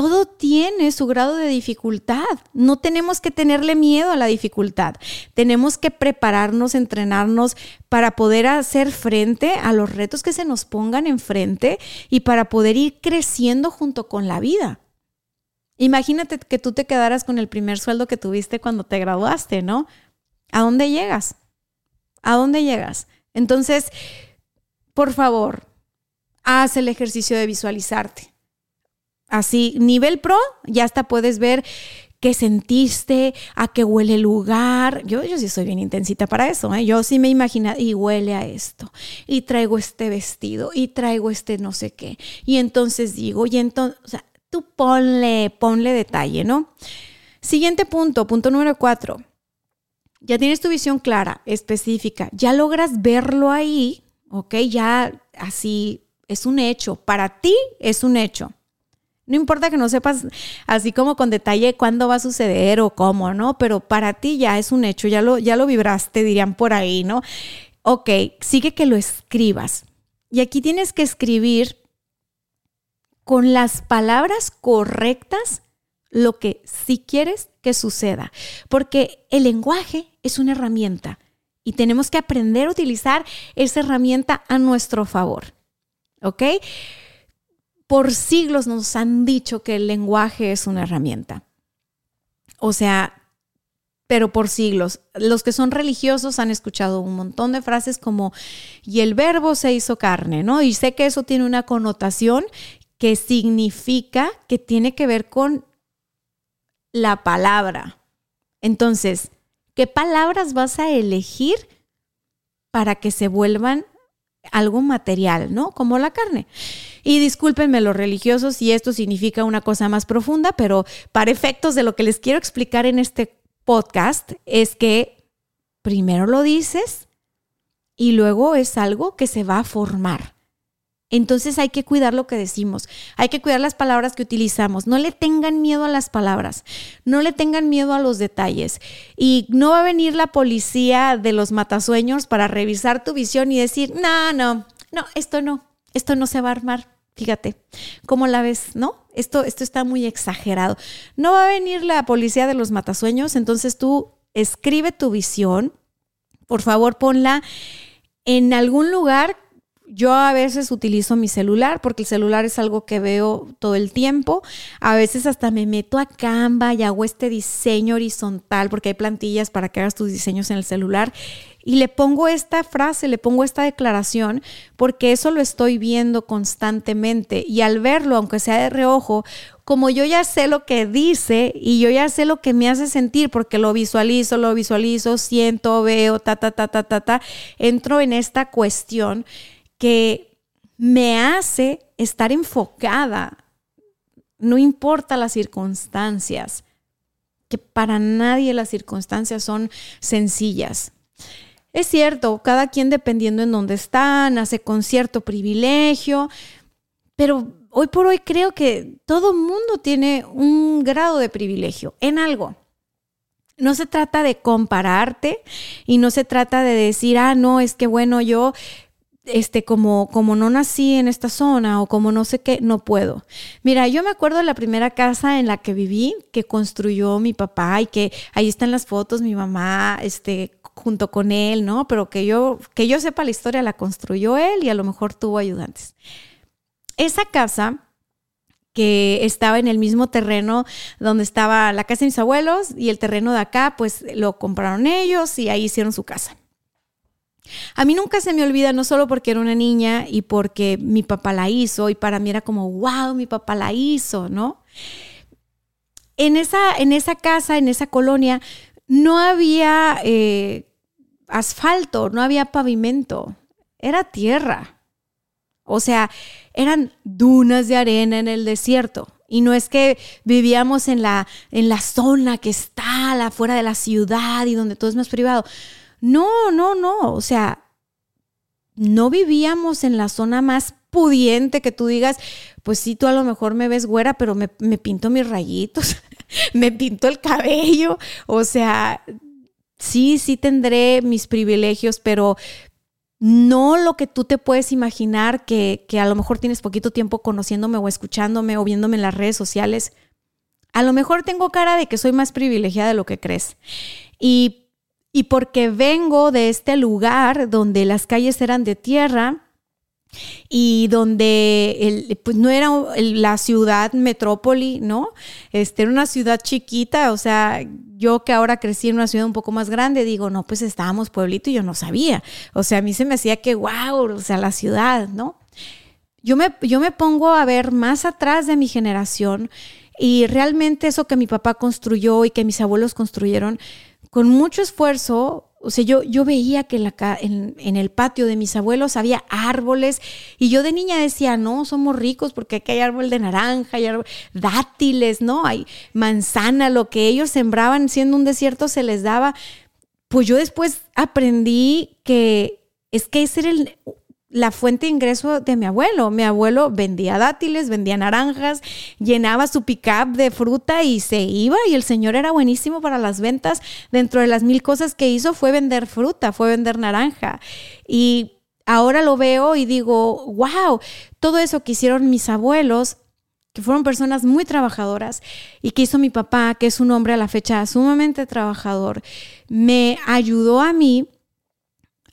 todo tiene su grado de dificultad. No tenemos que tenerle miedo a la dificultad. Tenemos que prepararnos, entrenarnos para poder hacer frente a los retos que se nos pongan enfrente y para poder ir creciendo junto con la vida. Imagínate que tú te quedaras con el primer sueldo que tuviste cuando te graduaste, ¿no? ¿A dónde llegas? ¿A dónde llegas? Entonces, por favor, haz el ejercicio de visualizarte Así, nivel pro, ya hasta puedes ver qué sentiste, a qué huele el lugar. Yo, yo sí soy bien intensita para eso. ¿eh? Yo sí me imagino, y huele a esto, y traigo este vestido, y traigo este no sé qué. Y entonces digo, y entonces, o sea, tú ponle, ponle detalle, ¿no? Siguiente punto, punto número cuatro. Ya tienes tu visión clara, específica, ya logras verlo ahí, ¿ok? Ya así es un hecho, para ti es un hecho. No importa que no sepas así como con detalle cuándo va a suceder o cómo, ¿no? Pero para ti ya es un hecho, ya lo, ya lo vibraste, dirían por ahí, ¿no? Ok, sigue que lo escribas. Y aquí tienes que escribir con las palabras correctas lo que sí quieres que suceda, porque el lenguaje es una herramienta y tenemos que aprender a utilizar esa herramienta a nuestro favor. ¿Ok? Por siglos nos han dicho que el lenguaje es una herramienta. O sea, pero por siglos. Los que son religiosos han escuchado un montón de frases como, y el verbo se hizo carne, ¿no? Y sé que eso tiene una connotación que significa que tiene que ver con la palabra. Entonces, ¿qué palabras vas a elegir para que se vuelvan algo material, ¿no? Como la carne. Y discúlpenme los religiosos si esto significa una cosa más profunda, pero para efectos de lo que les quiero explicar en este podcast es que primero lo dices y luego es algo que se va a formar. Entonces hay que cuidar lo que decimos, hay que cuidar las palabras que utilizamos. No le tengan miedo a las palabras, no le tengan miedo a los detalles. Y no va a venir la policía de los matasueños para revisar tu visión y decir, no, no, no, esto no, esto no se va a armar. Fíjate, ¿cómo la ves? ¿No? Esto, esto está muy exagerado. No va a venir la policía de los matasueños, entonces tú escribe tu visión, por favor ponla en algún lugar yo a veces utilizo mi celular porque el celular es algo que veo todo el tiempo. A veces hasta me meto a Canva y hago este diseño horizontal porque hay plantillas para que hagas tus diseños en el celular. Y le pongo esta frase, le pongo esta declaración porque eso lo estoy viendo constantemente. Y al verlo, aunque sea de reojo, como yo ya sé lo que dice y yo ya sé lo que me hace sentir porque lo visualizo, lo visualizo, siento, veo, ta, ta, ta, ta, ta, ta, entro en esta cuestión que me hace estar enfocada, no importa las circunstancias, que para nadie las circunstancias son sencillas. Es cierto, cada quien dependiendo en dónde está, nace con cierto privilegio, pero hoy por hoy creo que todo mundo tiene un grado de privilegio en algo. No se trata de compararte y no se trata de decir, ah, no, es que bueno, yo este, como, como no nací en esta zona o como no sé qué, no puedo. Mira, yo me acuerdo de la primera casa en la que viví, que construyó mi papá y que ahí están las fotos, mi mamá, este, junto con él, ¿no? Pero que yo, que yo sepa la historia, la construyó él y a lo mejor tuvo ayudantes. Esa casa que estaba en el mismo terreno donde estaba la casa de mis abuelos y el terreno de acá, pues lo compraron ellos y ahí hicieron su casa. A mí nunca se me olvida, no solo porque era una niña y porque mi papá la hizo, y para mí era como, wow, mi papá la hizo, ¿no? En esa, en esa casa, en esa colonia, no había eh, asfalto, no había pavimento, era tierra. O sea, eran dunas de arena en el desierto. Y no es que vivíamos en la, en la zona que está afuera de la ciudad y donde todo es más privado. No, no, no. O sea, no vivíamos en la zona más pudiente que tú digas, pues sí, tú a lo mejor me ves güera, pero me, pinto mis rayitos, me pinto el cabello. O sea, sí, sí tendré mis privilegios, pero no lo que tú te puedes imaginar que, que, a lo mejor tienes poquito tiempo conociéndome o escuchándome o viéndome en las redes sociales. A lo mejor tengo cara de que soy más privilegiada de lo que crees. Y y porque vengo de este lugar donde las calles eran de tierra y donde pues no era la ciudad metrópoli, ¿no? Este, era una ciudad chiquita, o sea, yo que ahora crecí en una ciudad un poco más grande, digo, no, pues estábamos pueblito y yo no sabía. O sea, a mí se me hacía que, wow, o sea, la ciudad, ¿no? Yo me, yo me pongo a ver más atrás de mi generación Y realmente eso que mi papá construyó y que mis abuelos construyeron, con mucho esfuerzo, o sea, yo, yo veía que en, el patio de mis abuelos había árboles y yo de niña decía, no, somos ricos porque aquí hay árbol de naranja, hay dátiles, ¿no? Hay manzana, lo que ellos sembraban siendo un desierto se les daba. Pues yo después aprendí que es que ese era el, la fuente de ingreso de mi abuelo. Mi abuelo vendía dátiles, vendía naranjas, llenaba su pickup de fruta y se iba y el señor era buenísimo para las ventas. Dentro de las mil cosas que hizo fue vender fruta, fue vender naranja. Y ahora lo veo y digo, wow, todo eso que hicieron mis abuelos que fueron personas muy trabajadoras y que hizo mi papá, que es un hombre a la fecha sumamente trabajador, me ayudó a mí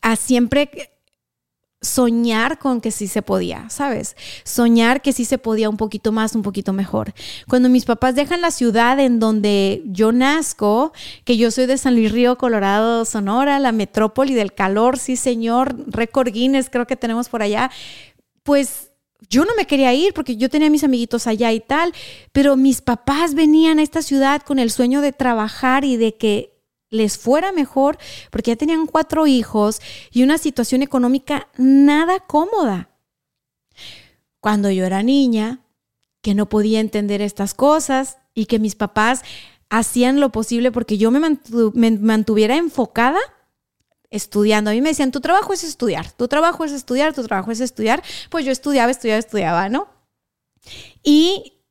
a siempre soñar con que sí se podía, ¿sabes? Soñar que sí se podía un poquito más, un poquito mejor. Cuando mis papás dejan la ciudad en donde yo nazco, que yo soy de San Luis Río, Colorado, Sonora, la metrópoli del calor, sí señor, récord Guinness creo que tenemos por allá, pues yo no me quería ir porque yo tenía mis amiguitos allá y tal, pero mis papás venían a esta ciudad con el sueño de trabajar y de que les fuera mejor porque ya tenían cuatro hijos y una situación económica nada cómoda. Cuando yo era niña, que no podía entender estas cosas y que mis papás hacían lo posible porque yo me, mantuviera enfocada estudiando. A mí me decían, tu trabajo es estudiar, tu trabajo es estudiar, tu trabajo es estudiar. Pues yo estudiaba, estudiaba, estudiaba, ¿no? Y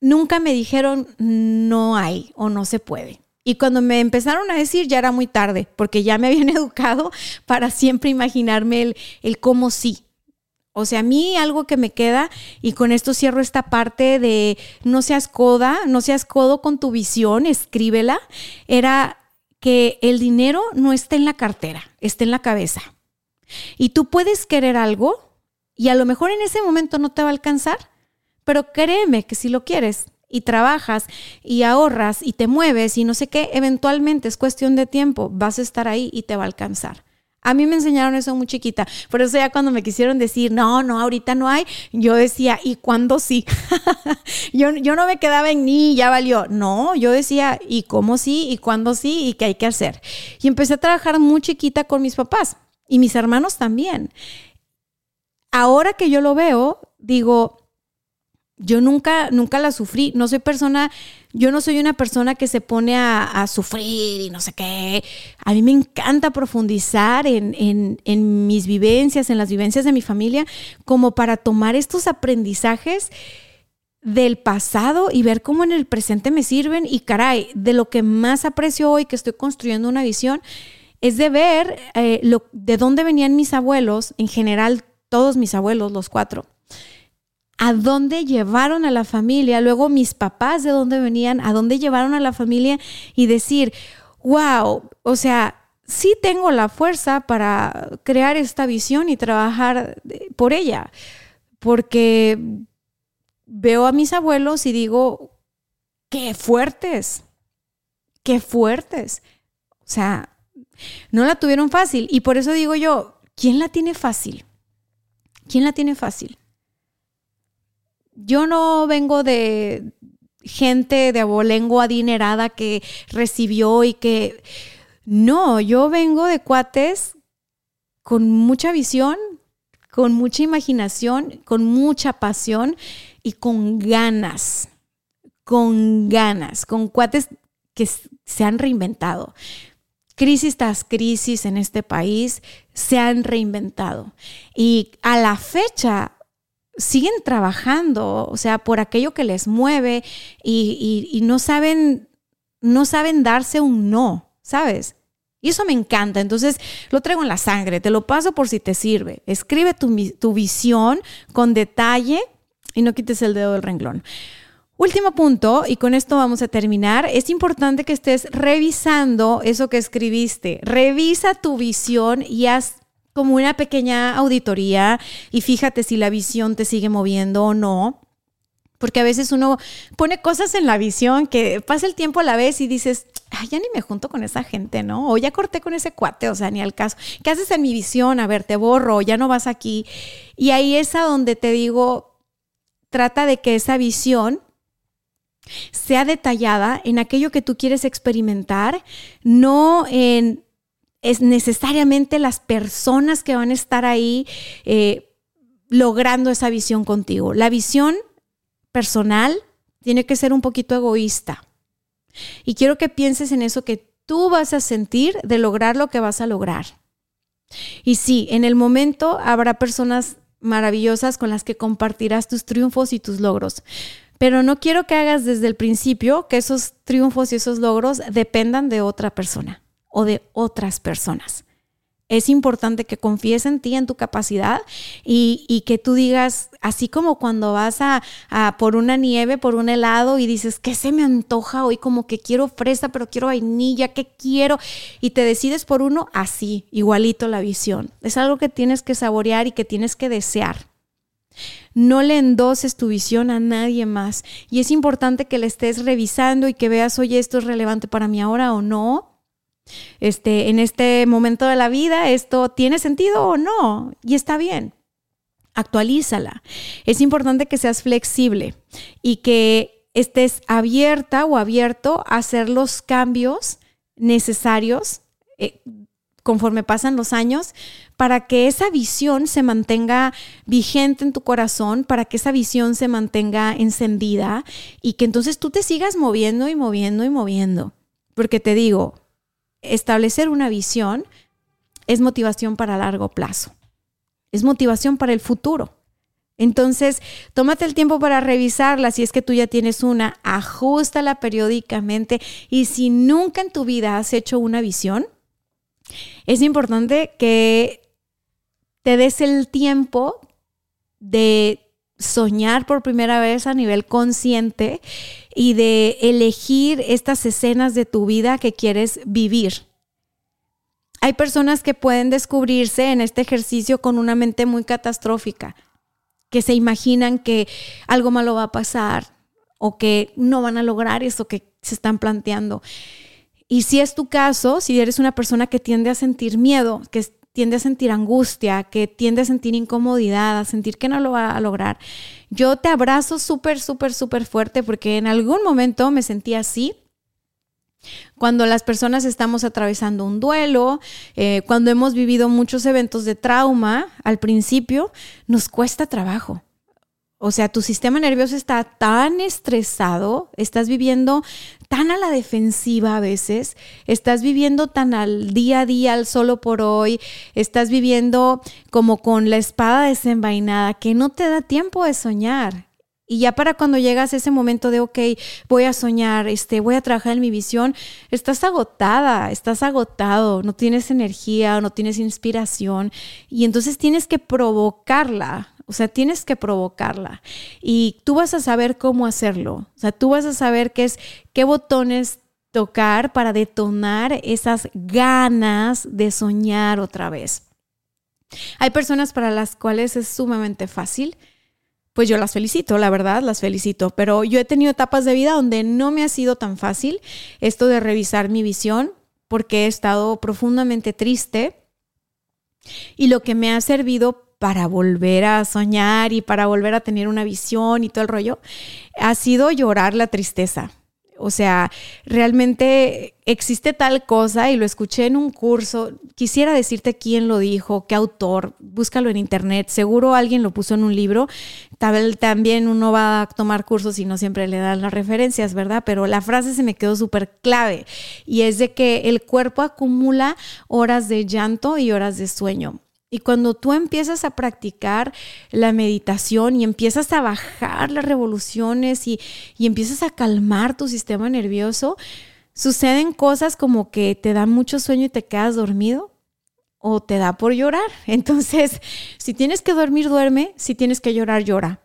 nunca me dijeron, no hay o no se puede. Y cuando me empezaron a decir ya era muy tarde, porque ya me habían educado para siempre imaginarme el, el cómo sí. O sea, a mí algo que me queda, y con esto cierro esta parte de no seas coda, no seas codo con tu visión, escríbela, era que el dinero no está en la cartera, está en la cabeza. Y tú puedes querer algo y a lo mejor en ese momento no te va a alcanzar, pero créeme que si lo quieres, y trabajas y ahorras y te mueves y no sé qué, eventualmente es cuestión de tiempo, vas a estar ahí y te va a alcanzar. A mí me enseñaron eso muy chiquita. Por eso ya cuando me quisieron decir, no, no, ahorita no hay, yo decía, ¿y cuándo sí? yo, yo no me quedaba en ni, ya valió. No, yo decía, ¿y cómo sí? ¿Y cuándo sí? ¿Y qué hay que hacer? Y empecé a trabajar muy chiquita con mis papás y mis hermanos también. Ahora que yo lo veo, digo, yo nunca, nunca la sufrí. No soy persona, yo no soy una persona que se pone a, sufrir y no sé qué. A mí me encanta profundizar en, en, en, mis vivencias, en las vivencias de mi familia, como para tomar estos aprendizajes del pasado y ver cómo en el presente me sirven. Y caray, de lo que más aprecio hoy que estoy construyendo una visión, es de ver eh, lo, de dónde venían mis abuelos, en general todos mis abuelos, los cuatro a dónde llevaron a la familia, luego mis papás de dónde venían, a dónde llevaron a la familia y decir, wow, o sea, sí tengo la fuerza para crear esta visión y trabajar por ella, porque veo a mis abuelos y digo, qué fuertes, qué fuertes. O sea, no la tuvieron fácil y por eso digo yo, ¿quién la tiene fácil? ¿Quién la tiene fácil? Yo no vengo de gente de abolengo adinerada que recibió y que... No, yo vengo de cuates con mucha visión, con mucha imaginación, con mucha pasión y con ganas, con ganas, con cuates que se han reinventado. Crisis tras crisis en este país se han reinventado. Y a la fecha, siguen trabajando, o sea, por aquello que les mueve y, no saben, no saben darse un no, ¿sabes? Y eso me encanta. Entonces lo traigo en la sangre, te lo paso por si te sirve. Escribe tu, tu visión con detalle y no quites el dedo del renglón. Último punto, y con esto vamos a terminar, es importante que estés revisando eso que escribiste. Revisa tu visión y haz como una pequeña auditoría y fíjate si la visión te sigue moviendo o no. Porque a veces uno pone cosas en la visión que pasa el tiempo a la vez y dices, ya ni me junto con esa gente, ¿no? O ya corté con ese cuate, o sea, ni al caso. ¿Qué haces en mi visión? A ver, te borro, ya no vas aquí. Y ahí es a donde te digo, trata de que esa visión sea detallada en aquello que tú quieres experimentar, no en es necesariamente las personas que van a estar ahí eh, logrando esa visión contigo. La visión personal tiene que ser un poquito egoísta. Y quiero que pienses en eso que tú vas a sentir de lograr lo que vas a lograr. Y sí, en el momento habrá personas maravillosas con las que compartirás tus triunfos y tus logros. Pero no quiero que hagas desde el principio que esos triunfos y esos logros dependan de otra persona o de otras personas. Es importante que confíes en ti, en tu capacidad y, que tú digas, así como cuando vas a, por una nieve, por un helado y dices, ¿qué se me antoja hoy? Como que quiero fresa, pero quiero vainilla, ¿qué quiero? Y te decides por uno, así, igualito la visión. Es algo que tienes que saborear y que tienes que desear. No le endoses tu visión a nadie más. Y es importante que le estés revisando y que veas, oye, esto es relevante para mí ahora o no este, en este momento de la vida, esto tiene sentido o no, y está bien. Actualízala. Es importante que seas flexible y que estés abierta o abierto a hacer los cambios necesarios eh, conforme pasan los años para que esa visión se mantenga vigente en tu corazón, para que esa visión se mantenga encendida y que entonces tú te sigas moviendo y moviendo y moviendo. Porque te digo, establecer una visión es motivación para largo plazo, es motivación para el futuro. Entonces, tómate el tiempo para revisarla. Si es que tú ya tienes una, ajustala periódicamente. Y si nunca en tu vida has hecho una visión, es importante que te des el tiempo de soñar por primera vez a nivel consciente y de elegir estas escenas de tu vida que quieres vivir. Hay personas que pueden descubrirse en este ejercicio con una mente muy catastrófica, que se imaginan que algo malo va a pasar o que no van a lograr eso que se están planteando. Y si es tu caso, si eres una persona que tiende a sentir miedo, que tiende a sentir angustia, que tiende a sentir incomodidad, a sentir que no lo va a lograr, yo te abrazo súper, súper, súper fuerte porque en algún momento me sentí así. Cuando las personas estamos atravesando un duelo, eh, cuando hemos vivido muchos eventos de trauma al principio, nos cuesta trabajo. O sea, tu sistema nervioso está tan estresado, estás viviendo tan a la defensiva a veces, estás viviendo tan al día a día, al solo por hoy, estás viviendo como con la espada desenvainada que no te da tiempo de soñar. Y ya para cuando llegas a ese momento de, ok, voy a soñar, este, voy a trabajar en mi visión, estás agotada, estás agotado, no tienes energía, no tienes inspiración y entonces tienes que provocarla. O sea, tienes que provocarla y tú vas a saber cómo hacerlo. O sea, tú vas a saber qué es qué botones tocar para detonar esas ganas de soñar otra vez. Hay personas para las cuales es sumamente fácil. Pues yo las felicito, la verdad, las felicito, pero yo he tenido etapas de vida donde no me ha sido tan fácil esto de revisar mi visión porque he estado profundamente triste y lo que me ha servido para volver a soñar y para volver a tener una visión y todo el rollo, ha sido llorar la tristeza. O sea, realmente existe tal cosa y lo escuché en un curso. Quisiera decirte quién lo dijo, qué autor, búscalo en internet. Seguro alguien lo puso en un libro. También uno va a tomar cursos y no siempre le dan las referencias, ¿verdad? Pero la frase se me quedó súper clave y es de que el cuerpo acumula horas de llanto y horas de sueño. Y cuando tú empiezas a practicar la meditación y empiezas a bajar las revoluciones y, empiezas a calmar tu sistema nervioso, suceden cosas como que te da mucho sueño y te quedas dormido o te da por llorar. Entonces, si tienes que dormir, duerme. Si tienes que llorar, llora.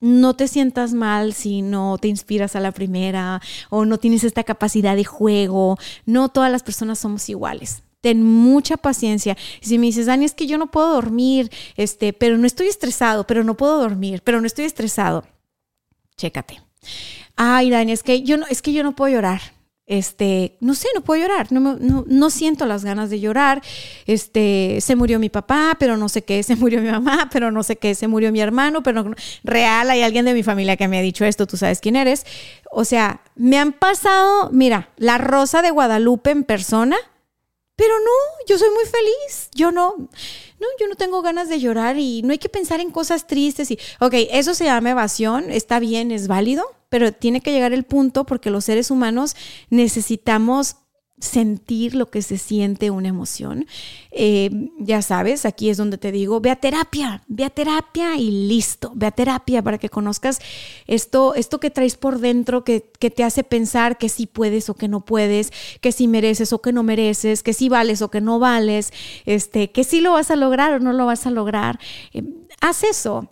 No te sientas mal si no te inspiras a la primera o no tienes esta capacidad de juego. No todas las personas somos iguales ten mucha paciencia. Y si me dices, Dani, es que yo no puedo dormir, este, pero no estoy estresado, pero no puedo dormir, pero no estoy estresado, chécate. Ay, Dani, es que yo no, es que yo no puedo llorar. este, no sé, no puedo llorar, no, no, no, siento las ganas de llorar, este, se murió mi papá, pero no sé qué, se murió mi mamá, pero no sé qué, se murió mi hermano, pero real, hay alguien de mi familia que me ha dicho esto, tú sabes quién eres. O sea, me han pasado, mira, la rosa de Guadalupe en persona, pero no, yo soy muy feliz, yo no, no, yo no tengo ganas de llorar y no hay que pensar en cosas tristes y, ok, eso se llama evasión, está bien, es válido, pero tiene que llegar el punto porque los seres humanos necesitamos sentir lo que se siente una emoción. Eh, ya sabes, aquí es donde te digo, ve a terapia, ve a terapia y listo, ve a terapia para que conozcas esto, esto que traes por dentro, que, que te hace pensar que sí puedes o que no puedes, que sí mereces o que no mereces, que sí vales o que no vales, este, que sí lo vas a lograr o no lo vas a lograr. Eh, haz eso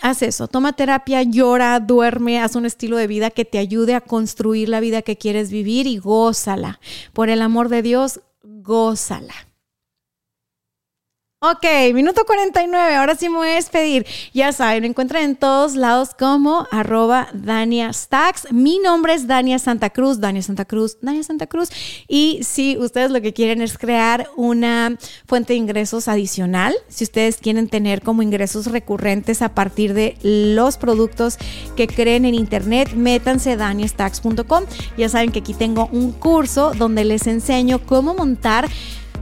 haz eso, toma terapia, llora, duerme, haz un estilo de vida que te ayude a construir la vida que quieres vivir y gózala. Por el amor de Dios, gózala. Ok, minuto 49, ahora sí me voy a despedir. Ya saben, me encuentran en todos lados como arroba Dania. Mi nombre es Dania Santa Cruz, Dania Santa Cruz, Dania Santa Cruz. Y si ustedes lo que quieren es crear una fuente de ingresos adicional, si ustedes quieren tener como ingresos recurrentes a partir de los productos que creen en internet, métanse daniastacks.com. Ya saben que aquí tengo un curso donde les enseño cómo montar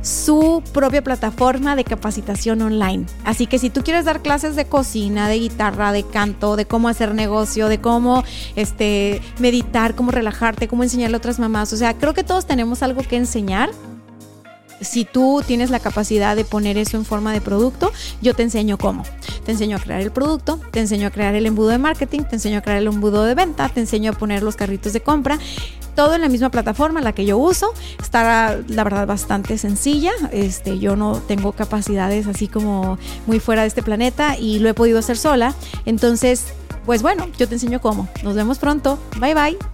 su propia plataforma de capacitación online. Así que si tú quieres dar clases de cocina, de guitarra, de canto, de cómo hacer negocio, de cómo este, meditar, cómo relajarte, cómo enseñarle a otras mamás, o sea, creo que todos tenemos algo que enseñar si tú tienes la capacidad de poner eso en forma de producto, yo te enseño cómo. Te enseño a crear el producto, te enseño a crear el embudo de marketing, te enseño a crear el embudo de venta, te enseño a poner los carritos de compra. Todo en la misma plataforma, la que yo uso. Está, la verdad, bastante sencilla. Este, yo no tengo capacidades así como muy fuera de este planeta y lo he podido hacer sola. Entonces, pues bueno, yo te enseño cómo. Nos vemos pronto. Bye bye.